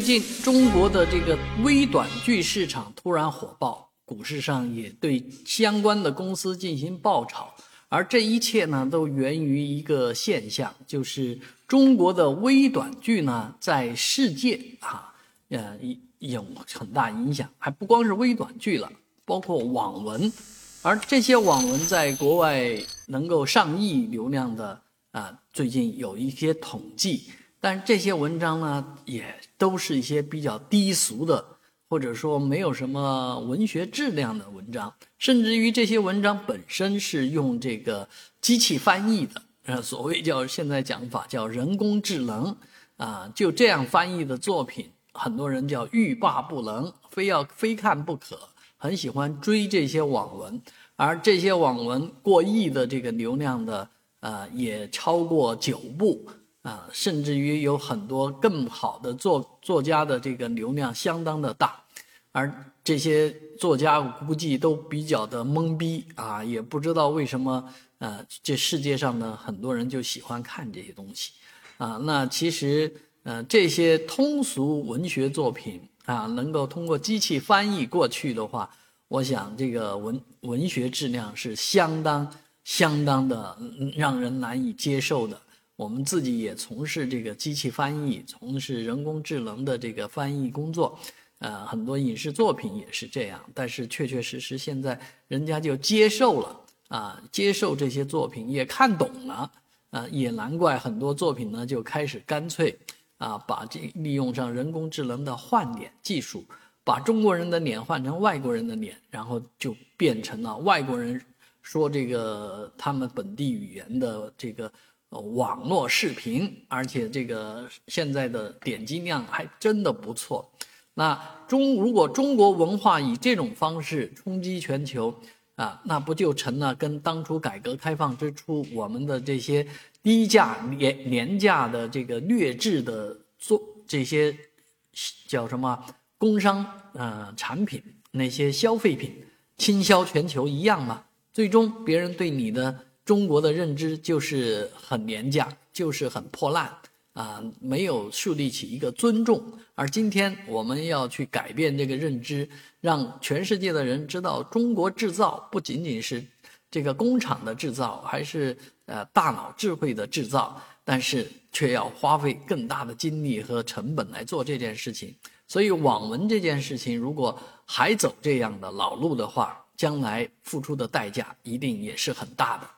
最近中国的这个微短剧市场突然火爆，股市上也对相关的公司进行爆炒，而这一切呢，都源于一个现象，就是中国的微短剧呢，在世界啊，呃，有很大影响，还不光是微短剧了，包括网文，而这些网文在国外能够上亿流量的啊，最近有一些统计。但这些文章呢，也都是一些比较低俗的，或者说没有什么文学质量的文章，甚至于这些文章本身是用这个机器翻译的，呃，所谓叫现在讲法叫人工智能，啊，就这样翻译的作品，很多人叫欲罢不能，非要非看不可，很喜欢追这些网文，而这些网文过亿的这个流量的，呃，也超过九部。啊，甚至于有很多更好的作作家的这个流量相当的大，而这些作家我估计都比较的懵逼啊，也不知道为什么，呃，这世界上呢很多人就喜欢看这些东西，啊，那其实，呃，这些通俗文学作品啊，能够通过机器翻译过去的话，我想这个文文学质量是相当相当的让人难以接受的。我们自己也从事这个机器翻译，从事人工智能的这个翻译工作，呃，很多影视作品也是这样。但是确确实实，现在人家就接受了啊，接受这些作品，也看懂了啊，也难怪很多作品呢就开始干脆啊，把这利用上人工智能的换脸技术，把中国人的脸换成外国人的脸，然后就变成了外国人说这个他们本地语言的这个。网络视频，而且这个现在的点击量还真的不错。那中如果中国文化以这种方式冲击全球啊，那不就成了跟当初改革开放之初我们的这些低价廉廉价的这个劣质的做这些叫什么工商呃产品那些消费品倾销全球一样吗？最终别人对你的。中国的认知就是很廉价，就是很破烂啊，没有树立起一个尊重。而今天我们要去改变这个认知，让全世界的人知道，中国制造不仅仅是这个工厂的制造，还是呃大脑智慧的制造，但是却要花费更大的精力和成本来做这件事情。所以网文这件事情，如果还走这样的老路的话，将来付出的代价一定也是很大的。